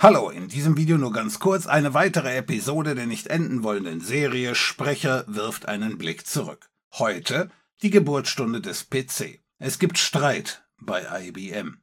Hallo, in diesem Video nur ganz kurz eine weitere Episode der nicht enden wollenden Serie Sprecher wirft einen Blick zurück. Heute die Geburtsstunde des PC. Es gibt Streit bei IBM.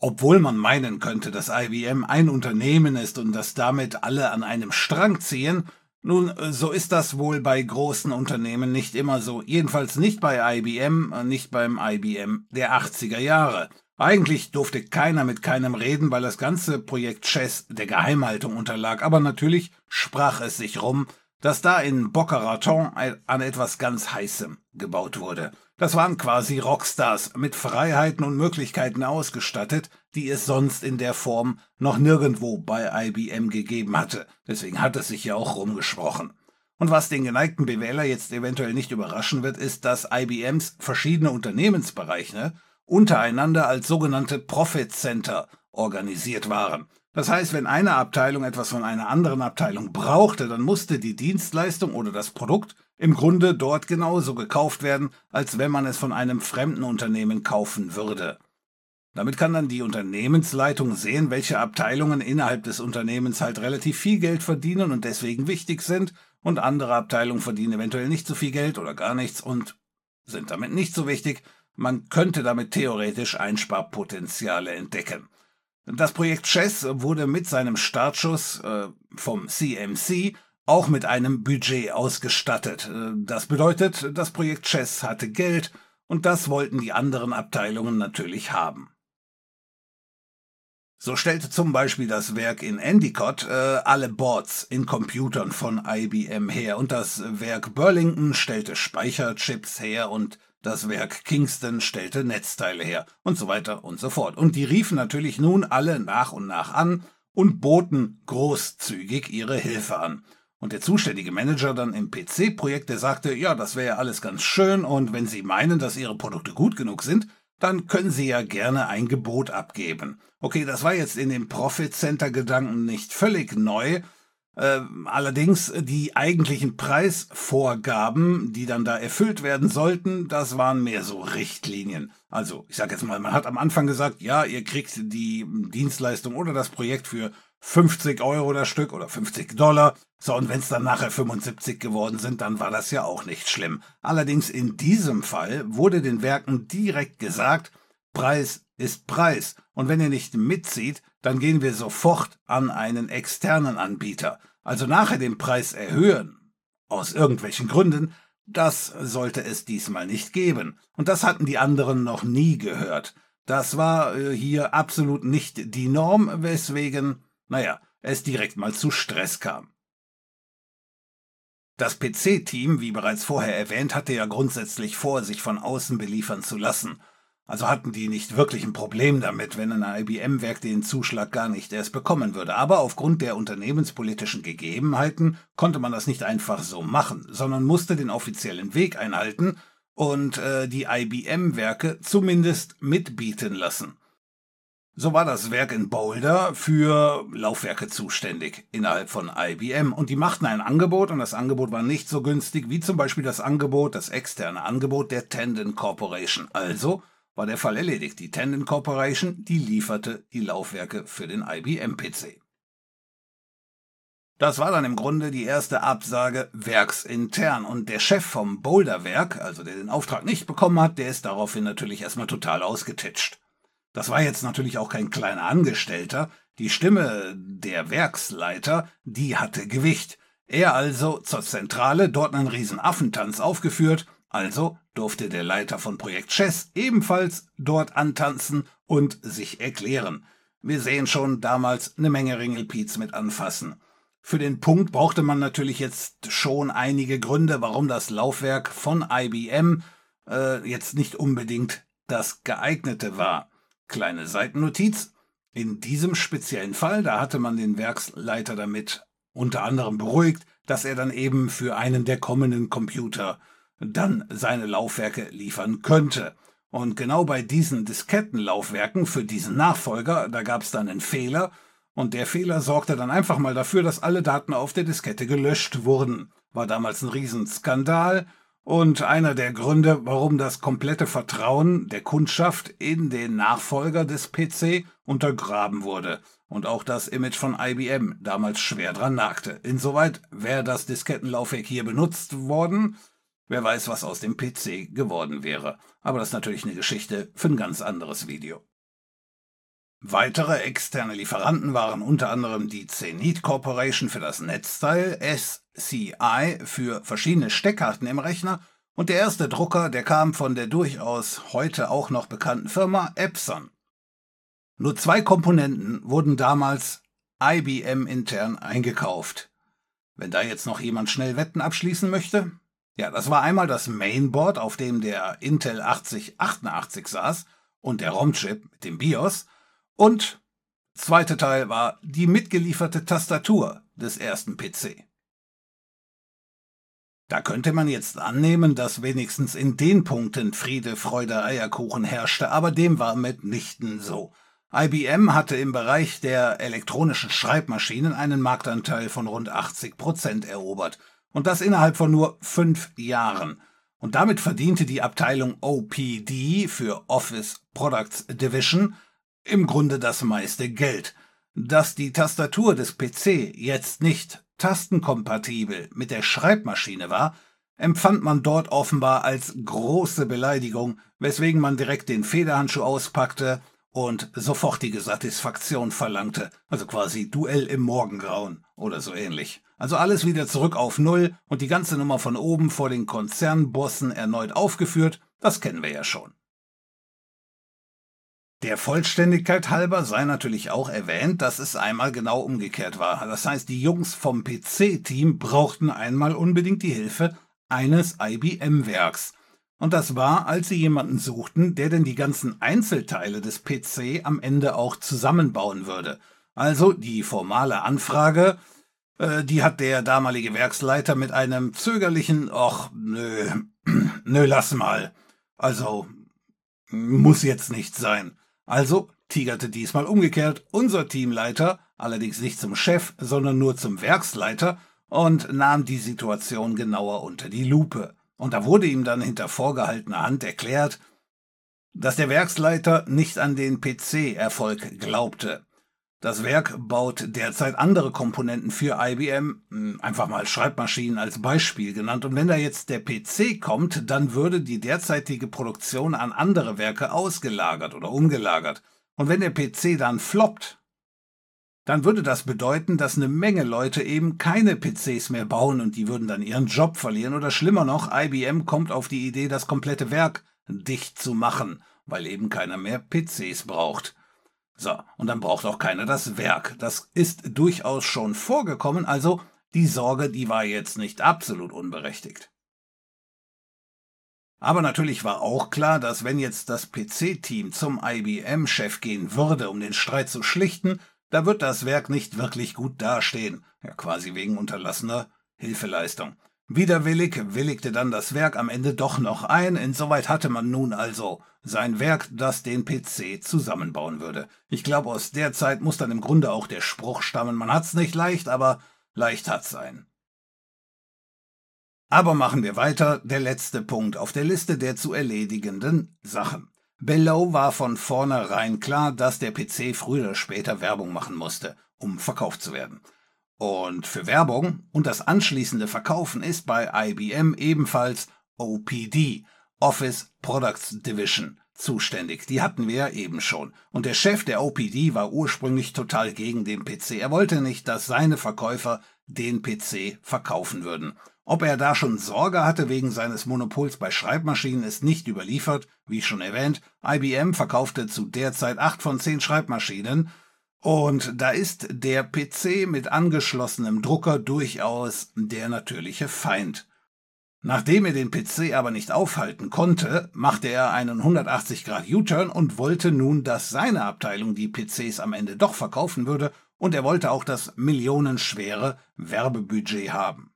Obwohl man meinen könnte, dass IBM ein Unternehmen ist und dass damit alle an einem Strang ziehen, nun, so ist das wohl bei großen Unternehmen nicht immer so. Jedenfalls nicht bei IBM, nicht beim IBM der 80er Jahre. Eigentlich durfte keiner mit keinem reden, weil das ganze Projekt Chess der Geheimhaltung unterlag, aber natürlich sprach es sich rum, dass da in Boca Raton an etwas ganz Heißem gebaut wurde. Das waren quasi Rockstars mit Freiheiten und Möglichkeiten ausgestattet, die es sonst in der Form noch nirgendwo bei IBM gegeben hatte. Deswegen hat es sich ja auch rumgesprochen. Und was den geneigten Bewähler jetzt eventuell nicht überraschen wird, ist, dass IBMs verschiedene Unternehmensbereiche untereinander als sogenannte Profit Center organisiert waren. Das heißt, wenn eine Abteilung etwas von einer anderen Abteilung brauchte, dann musste die Dienstleistung oder das Produkt im Grunde dort genauso gekauft werden, als wenn man es von einem fremden Unternehmen kaufen würde. Damit kann dann die Unternehmensleitung sehen, welche Abteilungen innerhalb des Unternehmens halt relativ viel Geld verdienen und deswegen wichtig sind, und andere Abteilungen verdienen eventuell nicht so viel Geld oder gar nichts und sind damit nicht so wichtig, man könnte damit theoretisch Einsparpotenziale entdecken. Das Projekt Chess wurde mit seinem Startschuss äh, vom CMC auch mit einem Budget ausgestattet. Äh, das bedeutet, das Projekt Chess hatte Geld und das wollten die anderen Abteilungen natürlich haben. So stellte zum Beispiel das Werk in Endicott äh, alle Boards in Computern von IBM her und das Werk Burlington stellte Speicherchips her und das Werk Kingston stellte Netzteile her und so weiter und so fort. Und die riefen natürlich nun alle nach und nach an und boten großzügig ihre Hilfe an. Und der zuständige Manager dann im PC-Projekt, der sagte, ja, das wäre ja alles ganz schön und wenn Sie meinen, dass Ihre Produkte gut genug sind, dann können Sie ja gerne ein Gebot abgeben. Okay, das war jetzt in dem Profit Center Gedanken nicht völlig neu, allerdings die eigentlichen Preisvorgaben, die dann da erfüllt werden sollten, das waren mehr so Richtlinien. Also, ich sage jetzt mal, man hat am Anfang gesagt, ja, ihr kriegt die Dienstleistung oder das Projekt für 50 Euro das Stück oder 50 Dollar. So, und wenn es dann nachher 75 geworden sind, dann war das ja auch nicht schlimm. Allerdings in diesem Fall wurde den Werken direkt gesagt, Preis ist Preis. Und wenn ihr nicht mitzieht, dann gehen wir sofort an einen externen Anbieter. Also nachher den Preis erhöhen. Aus irgendwelchen Gründen. Das sollte es diesmal nicht geben. Und das hatten die anderen noch nie gehört. Das war äh, hier absolut nicht die Norm, weswegen, naja, es direkt mal zu Stress kam. Das PC-Team, wie bereits vorher erwähnt, hatte ja grundsätzlich vor, sich von außen beliefern zu lassen also hatten die nicht wirklich ein Problem damit, wenn ein IBM-Werk den Zuschlag gar nicht erst bekommen würde. Aber aufgrund der unternehmenspolitischen Gegebenheiten konnte man das nicht einfach so machen, sondern musste den offiziellen Weg einhalten und äh, die IBM-Werke zumindest mitbieten lassen. So war das Werk in Boulder für Laufwerke zuständig innerhalb von IBM und die machten ein Angebot und das Angebot war nicht so günstig wie zum Beispiel das Angebot, das externe Angebot der Tendon Corporation. Also war der Fall erledigt. Die Tendon Corporation, die lieferte die Laufwerke für den IBM-PC. Das war dann im Grunde die erste Absage werksintern und der Chef vom Boulder-Werk, also der den Auftrag nicht bekommen hat, der ist daraufhin natürlich erstmal total ausgetitscht. Das war jetzt natürlich auch kein kleiner Angestellter, die Stimme der Werksleiter, die hatte Gewicht. Er also zur Zentrale, dort einen riesen Affentanz aufgeführt also durfte der Leiter von Projekt Chess ebenfalls dort antanzen und sich erklären. Wir sehen schon damals eine Menge Ringelpiez mit anfassen. Für den Punkt brauchte man natürlich jetzt schon einige Gründe, warum das Laufwerk von IBM äh, jetzt nicht unbedingt das geeignete war. Kleine Seitennotiz. In diesem speziellen Fall, da hatte man den Werksleiter damit unter anderem beruhigt, dass er dann eben für einen der kommenden Computer dann seine Laufwerke liefern könnte. Und genau bei diesen Diskettenlaufwerken für diesen Nachfolger, da gab es dann einen Fehler, und der Fehler sorgte dann einfach mal dafür, dass alle Daten auf der Diskette gelöscht wurden. War damals ein Riesenskandal, und einer der Gründe, warum das komplette Vertrauen der Kundschaft in den Nachfolger des PC untergraben wurde und auch das Image von IBM damals schwer dran nagte. Insoweit wäre das Diskettenlaufwerk hier benutzt worden, wer weiß, was aus dem PC geworden wäre. Aber das ist natürlich eine Geschichte für ein ganz anderes Video. Weitere externe Lieferanten waren unter anderem die Zenit Corporation für das Netzteil, SCI für verschiedene Steckkarten im Rechner und der erste Drucker, der kam von der durchaus heute auch noch bekannten Firma Epson. Nur zwei Komponenten wurden damals IBM intern eingekauft. Wenn da jetzt noch jemand schnell Wetten abschließen möchte? Ja, das war einmal das Mainboard, auf dem der Intel 8088 saß und der ROM-Chip mit dem BIOS und zweite Teil war die mitgelieferte Tastatur des ersten PC. Da könnte man jetzt annehmen, dass wenigstens in den Punkten Friede, Freude, Eierkuchen herrschte, aber dem war mitnichten so. IBM hatte im Bereich der elektronischen Schreibmaschinen einen Marktanteil von rund 80 Prozent erobert. Und das innerhalb von nur fünf Jahren. Und damit verdiente die Abteilung OPD für Office Products Division im Grunde das meiste Geld. Dass die Tastatur des PC jetzt nicht tastenkompatibel mit der Schreibmaschine war, empfand man dort offenbar als große Beleidigung, weswegen man direkt den Federhandschuh auspackte und sofortige Satisfaktion verlangte, also quasi Duell im Morgengrauen oder so ähnlich. Also alles wieder zurück auf Null und die ganze Nummer von oben vor den Konzernbossen erneut aufgeführt, das kennen wir ja schon. Der Vollständigkeit halber sei natürlich auch erwähnt, dass es einmal genau umgekehrt war. Das heißt, die Jungs vom PC-Team brauchten einmal unbedingt die Hilfe eines IBM-Werks. Und das war, als sie jemanden suchten, der denn die ganzen Einzelteile des PC am Ende auch zusammenbauen würde. Also die formale Anfrage, die hat der damalige Werksleiter mit einem zögerlichen, ach, nö, nö, lass mal. Also, muss jetzt nicht sein. Also tigerte diesmal umgekehrt unser Teamleiter, allerdings nicht zum Chef, sondern nur zum Werksleiter, und nahm die Situation genauer unter die Lupe. Und da wurde ihm dann hinter vorgehaltener Hand erklärt, dass der Werksleiter nicht an den PC-Erfolg glaubte. Das Werk baut derzeit andere Komponenten für IBM, hm, einfach mal Schreibmaschinen als Beispiel genannt. Und wenn da jetzt der PC kommt, dann würde die derzeitige Produktion an andere Werke ausgelagert oder umgelagert. Und wenn der PC dann floppt, dann würde das bedeuten, dass eine Menge Leute eben keine PCs mehr bauen und die würden dann ihren Job verlieren. Oder schlimmer noch, IBM kommt auf die Idee, das komplette Werk dicht zu machen, weil eben keiner mehr PCs braucht. So, und dann braucht auch keiner das Werk. Das ist durchaus schon vorgekommen, also die Sorge, die war jetzt nicht absolut unberechtigt. Aber natürlich war auch klar, dass wenn jetzt das PC-Team zum IBM-Chef gehen würde, um den Streit zu schlichten, da wird das Werk nicht wirklich gut dastehen, ja quasi wegen unterlassener Hilfeleistung. Widerwillig willigte dann das Werk am Ende doch noch ein, insoweit hatte man nun also sein Werk, das den PC zusammenbauen würde. Ich glaube, aus der Zeit muss dann im Grunde auch der Spruch stammen, man hat's nicht leicht, aber leicht hat's ein. Aber machen wir weiter, der letzte Punkt auf der Liste der zu erledigenden Sachen. Below war von vornherein klar, dass der PC früher oder später Werbung machen musste, um verkauft zu werden. Und für Werbung und das anschließende Verkaufen ist bei IBM ebenfalls OPD, Office Products Division, zuständig. Die hatten wir ja eben schon. Und der Chef der OPD war ursprünglich total gegen den PC. Er wollte nicht, dass seine Verkäufer den PC verkaufen würden. Ob er da schon Sorge hatte wegen seines Monopols bei Schreibmaschinen ist nicht überliefert, wie schon erwähnt. IBM verkaufte zu der Zeit acht von zehn Schreibmaschinen und da ist der PC mit angeschlossenem Drucker durchaus der natürliche Feind. Nachdem er den PC aber nicht aufhalten konnte, machte er einen 180 Grad U-Turn und wollte nun, dass seine Abteilung die PCs am Ende doch verkaufen würde, und er wollte auch das millionenschwere Werbebudget haben.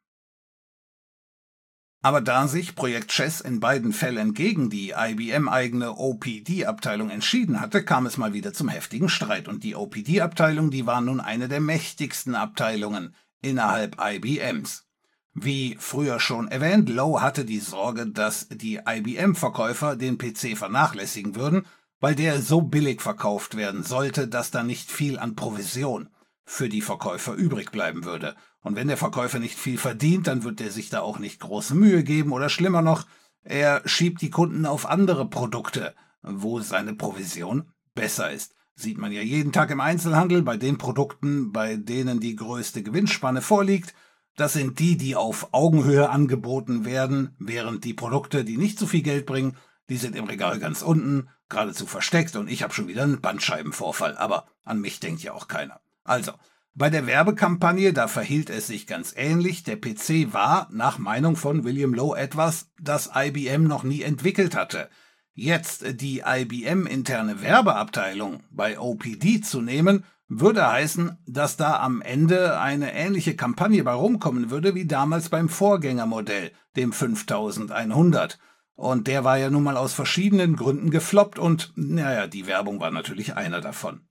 Aber da sich Projekt Chess in beiden Fällen gegen die IBM-eigene OPD-Abteilung entschieden hatte, kam es mal wieder zum heftigen Streit. Und die OPD-Abteilung, die war nun eine der mächtigsten Abteilungen innerhalb IBMs. Wie früher schon erwähnt, Lowe hatte die Sorge, dass die IBM-Verkäufer den PC vernachlässigen würden, weil der so billig verkauft werden sollte, dass da nicht viel an Provision für die Verkäufer übrig bleiben würde. Und wenn der Verkäufer nicht viel verdient, dann wird er sich da auch nicht große Mühe geben oder schlimmer noch, er schiebt die Kunden auf andere Produkte, wo seine Provision besser ist. Sieht man ja jeden Tag im Einzelhandel bei den Produkten, bei denen die größte Gewinnspanne vorliegt. Das sind die, die auf Augenhöhe angeboten werden, während die Produkte, die nicht so viel Geld bringen, die sind im Regal ganz unten, geradezu versteckt und ich habe schon wieder einen Bandscheibenvorfall, aber an mich denkt ja auch keiner. Also, bei der Werbekampagne, da verhielt es sich ganz ähnlich. Der PC war, nach Meinung von William Lowe, etwas, das IBM noch nie entwickelt hatte. Jetzt die IBM-interne Werbeabteilung bei OPD zu nehmen, würde heißen, dass da am Ende eine ähnliche Kampagne bei rumkommen würde wie damals beim Vorgängermodell, dem 5100. Und der war ja nun mal aus verschiedenen Gründen gefloppt und, naja, die Werbung war natürlich einer davon.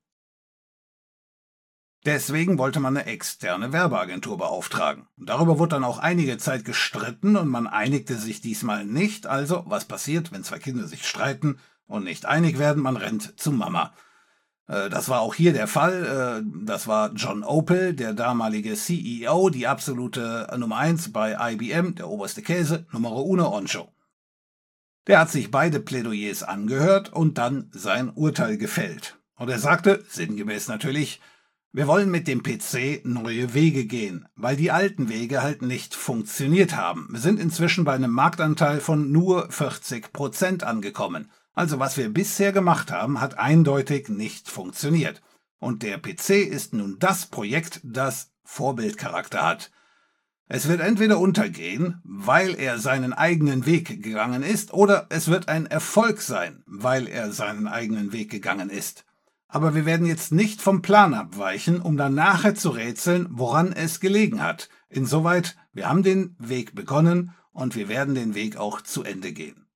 Deswegen wollte man eine externe Werbeagentur beauftragen. Darüber wurde dann auch einige Zeit gestritten und man einigte sich diesmal nicht. Also, was passiert, wenn zwei Kinder sich streiten und nicht einig werden? Man rennt zu Mama. Äh, das war auch hier der Fall. Äh, das war John Opel, der damalige CEO, die absolute Nummer 1 bei IBM, der oberste Käse, Nummer uno Oncho. Der hat sich beide Plädoyers angehört und dann sein Urteil gefällt. Und er sagte, sinngemäß natürlich, wir wollen mit dem PC neue Wege gehen, weil die alten Wege halt nicht funktioniert haben. Wir sind inzwischen bei einem Marktanteil von nur 40 Prozent angekommen. Also was wir bisher gemacht haben, hat eindeutig nicht funktioniert. Und der PC ist nun das Projekt, das Vorbildcharakter hat. Es wird entweder untergehen, weil er seinen eigenen Weg gegangen ist, oder es wird ein Erfolg sein, weil er seinen eigenen Weg gegangen ist. Aber wir werden jetzt nicht vom Plan abweichen, um dann nachher zu rätseln, woran es gelegen hat. Insoweit, wir haben den Weg begonnen und wir werden den Weg auch zu Ende gehen.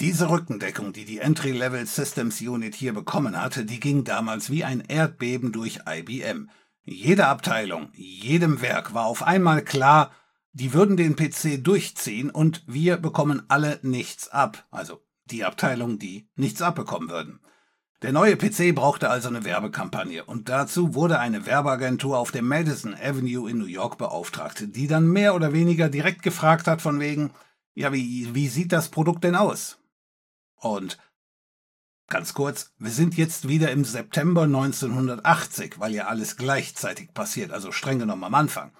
Diese Rückendeckung, die die Entry-Level Systems Unit hier bekommen hatte, die ging damals wie ein Erdbeben durch IBM. Jede Abteilung, jedem Werk war auf einmal klar, die würden den PC durchziehen und wir bekommen alle nichts ab, also die Abteilung, die nichts abbekommen würden. Der neue PC brauchte also eine Werbekampagne und dazu wurde eine Werbeagentur auf der Madison Avenue in New York beauftragt, die dann mehr oder weniger direkt gefragt hat von wegen, ja, wie, wie sieht das Produkt denn aus? Und ganz kurz, wir sind jetzt wieder im September 1980, weil ja alles gleichzeitig passiert, also streng genommen am Anfang.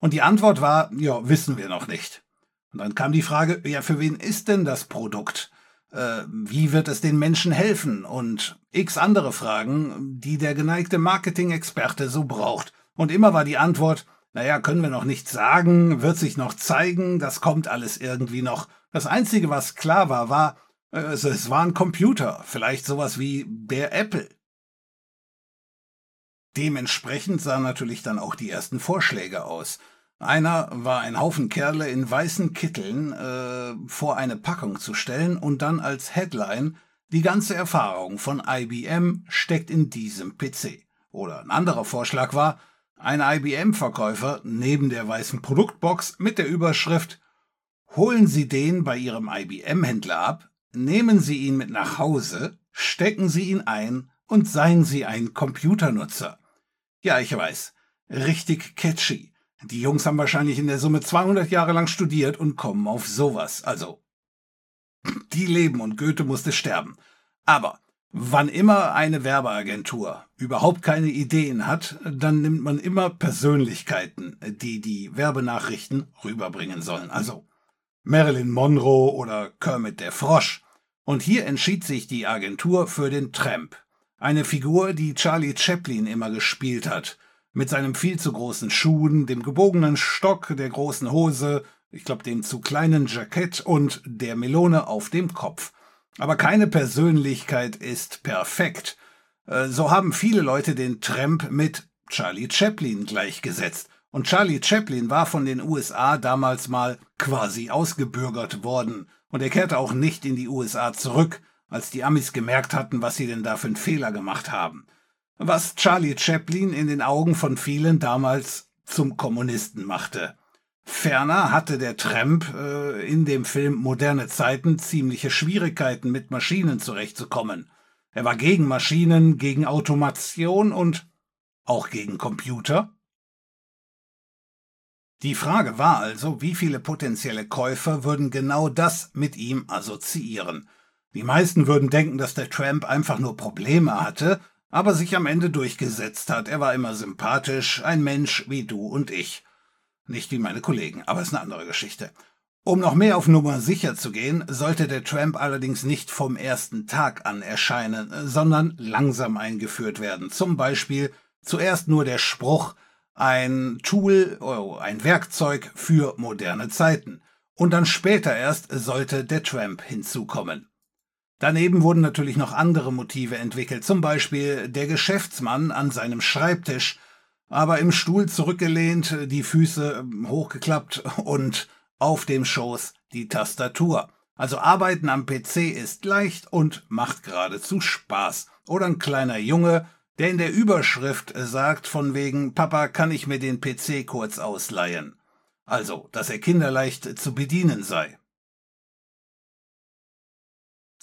Und die Antwort war, ja, wissen wir noch nicht. Und dann kam die Frage, ja, für wen ist denn das Produkt? Äh, wie wird es den Menschen helfen und x andere Fragen, die der geneigte Marketing-Experte so braucht. Und immer war die Antwort, naja, können wir noch nicht sagen, wird sich noch zeigen, das kommt alles irgendwie noch. Das Einzige, was klar war, war, äh, es war ein Computer, vielleicht sowas wie der Apple. Dementsprechend sahen natürlich dann auch die ersten Vorschläge aus. Einer war ein Haufen Kerle in weißen Kitteln äh, vor eine Packung zu stellen und dann als Headline die ganze Erfahrung von IBM steckt in diesem PC. Oder ein anderer Vorschlag war, ein IBM-Verkäufer neben der weißen Produktbox mit der Überschrift Holen Sie den bei Ihrem IBM-Händler ab, nehmen Sie ihn mit nach Hause, stecken Sie ihn ein und seien Sie ein Computernutzer. Ja, ich weiß, richtig catchy. Die Jungs haben wahrscheinlich in der Summe 200 Jahre lang studiert und kommen auf sowas. Also, die leben und Goethe musste sterben. Aber wann immer eine Werbeagentur überhaupt keine Ideen hat, dann nimmt man immer Persönlichkeiten, die die Werbenachrichten rüberbringen sollen. Also Marilyn Monroe oder Kermit der Frosch. Und hier entschied sich die Agentur für den Tramp. Eine Figur, die Charlie Chaplin immer gespielt hat mit seinem viel zu großen Schuhen, dem gebogenen Stock, der großen Hose, ich glaube dem zu kleinen Jackett und der Melone auf dem Kopf. Aber keine Persönlichkeit ist perfekt. Äh, so haben viele Leute den Tramp mit Charlie Chaplin gleichgesetzt. Und Charlie Chaplin war von den USA damals mal quasi ausgebürgert worden. Und er kehrte auch nicht in die USA zurück, als die Amis gemerkt hatten, was sie denn da für einen Fehler gemacht haben was Charlie Chaplin in den Augen von vielen damals zum Kommunisten machte. Ferner hatte der Tramp äh, in dem Film Moderne Zeiten ziemliche Schwierigkeiten mit Maschinen zurechtzukommen. Er war gegen Maschinen, gegen Automation und auch gegen Computer. Die Frage war also, wie viele potenzielle Käufer würden genau das mit ihm assoziieren. Die meisten würden denken, dass der Tramp einfach nur Probleme hatte, aber sich am Ende durchgesetzt hat. Er war immer sympathisch, ein Mensch wie du und ich. Nicht wie meine Kollegen, aber ist eine andere Geschichte. Um noch mehr auf Nummer sicher zu gehen, sollte der Tramp allerdings nicht vom ersten Tag an erscheinen, sondern langsam eingeführt werden. Zum Beispiel zuerst nur der Spruch, ein Tool, oh, ein Werkzeug für moderne Zeiten. Und dann später erst sollte der Tramp hinzukommen. Daneben wurden natürlich noch andere Motive entwickelt, zum Beispiel der Geschäftsmann an seinem Schreibtisch, aber im Stuhl zurückgelehnt, die Füße ähm, hochgeklappt und auf dem Schoß die Tastatur. Also Arbeiten am PC ist leicht und macht geradezu Spaß. Oder ein kleiner Junge, der in der Überschrift sagt von wegen Papa, kann ich mir den PC kurz ausleihen? Also, dass er kinderleicht zu bedienen sei.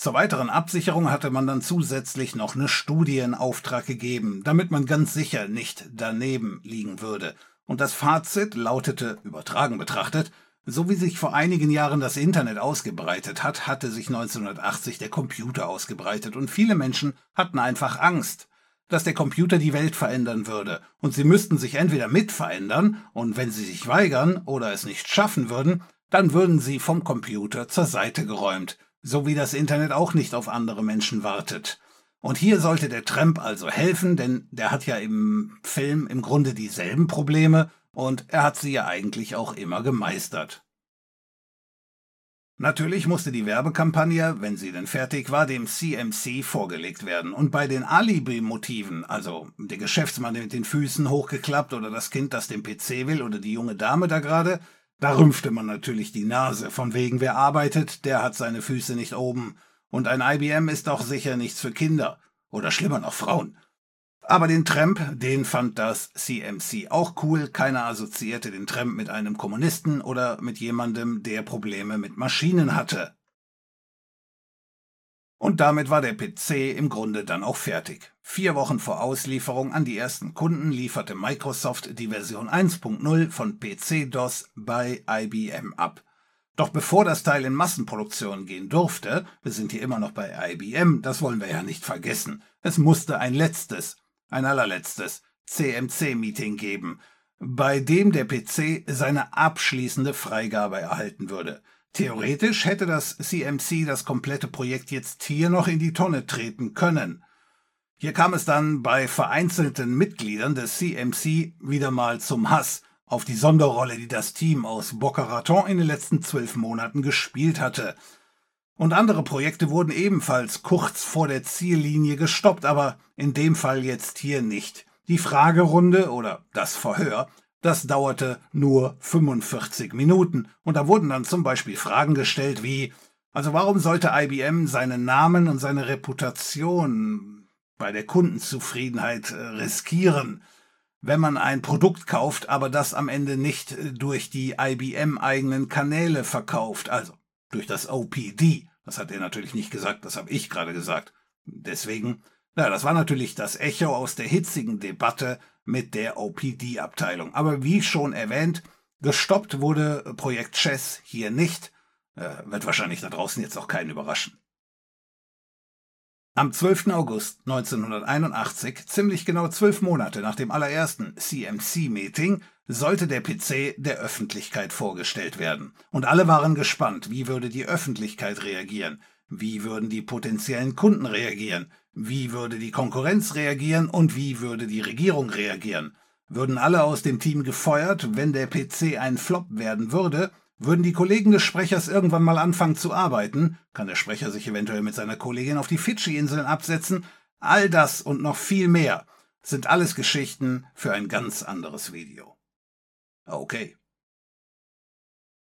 Zur weiteren Absicherung hatte man dann zusätzlich noch eine Studie in Auftrag gegeben, damit man ganz sicher nicht daneben liegen würde. Und das Fazit lautete, übertragen betrachtet, so wie sich vor einigen Jahren das Internet ausgebreitet hat, hatte sich 1980 der Computer ausgebreitet und viele Menschen hatten einfach Angst, dass der Computer die Welt verändern würde und sie müssten sich entweder mit verändern und wenn sie sich weigern oder es nicht schaffen würden, dann würden sie vom Computer zur Seite geräumt so wie das Internet auch nicht auf andere Menschen wartet. Und hier sollte der Tramp also helfen, denn der hat ja im Film im Grunde dieselben Probleme und er hat sie ja eigentlich auch immer gemeistert. Natürlich musste die Werbekampagne, wenn sie denn fertig war, dem CMC vorgelegt werden. Und bei den Alibi-Motiven, also der Geschäftsmann mit den Füßen hochgeklappt oder das Kind, das den PC will oder die junge Dame da gerade, da rümpfte man natürlich die Nase, von wegen wer arbeitet, der hat seine Füße nicht oben. Und ein IBM ist auch sicher nichts für Kinder. Oder schlimmer noch Frauen. Aber den Tramp, den fand das CMC auch cool. Keiner assoziierte den Tramp mit einem Kommunisten oder mit jemandem, der Probleme mit Maschinen hatte. Und damit war der PC im Grunde dann auch fertig. Vier Wochen vor Auslieferung an die ersten Kunden lieferte Microsoft die Version 1.0 von PC-DOS bei IBM ab. Doch bevor das Teil in Massenproduktion gehen durfte, wir sind hier immer noch bei IBM, das wollen wir ja nicht vergessen, es musste ein letztes, ein allerletztes CMC-Meeting geben, bei dem der PC seine abschließende Freigabe erhalten würde. Theoretisch hätte das CMC das komplette Projekt jetzt hier noch in die Tonne treten können. Hier kam es dann bei vereinzelten Mitgliedern des CMC wieder mal zum Hass auf die Sonderrolle, die das Team aus Boca Raton in den letzten zwölf Monaten gespielt hatte. Und andere Projekte wurden ebenfalls kurz vor der Ziellinie gestoppt, aber in dem Fall jetzt hier nicht. Die Fragerunde oder das Verhör das dauerte nur 45 Minuten und da wurden dann zum Beispiel Fragen gestellt wie, also warum sollte IBM seinen Namen und seine Reputation bei der Kundenzufriedenheit äh, riskieren, wenn man ein Produkt kauft, aber das am Ende nicht äh, durch die IBM eigenen Kanäle verkauft, also durch das OPD. Das hat er natürlich nicht gesagt, das habe ich gerade gesagt. Deswegen, na, das war natürlich das Echo aus der hitzigen Debatte mit der OPD-Abteilung. Aber wie schon erwähnt, gestoppt wurde Projekt Chess hier nicht. Äh, wird wahrscheinlich da draußen jetzt auch keinen überraschen. Am 12. August 1981, ziemlich genau zwölf Monate nach dem allerersten CMC-Meeting, sollte der PC der Öffentlichkeit vorgestellt werden. Und alle waren gespannt, wie würde die Öffentlichkeit reagieren, wie würden die potenziellen Kunden reagieren, wie würde die Konkurrenz reagieren und wie würde die Regierung reagieren? Würden alle aus dem Team gefeuert, wenn der PC ein Flop werden würde? Würden die Kollegen des Sprechers irgendwann mal anfangen zu arbeiten? Kann der Sprecher sich eventuell mit seiner Kollegin auf die Fidschi-Inseln absetzen? All das und noch viel mehr sind alles Geschichten für ein ganz anderes Video. Okay,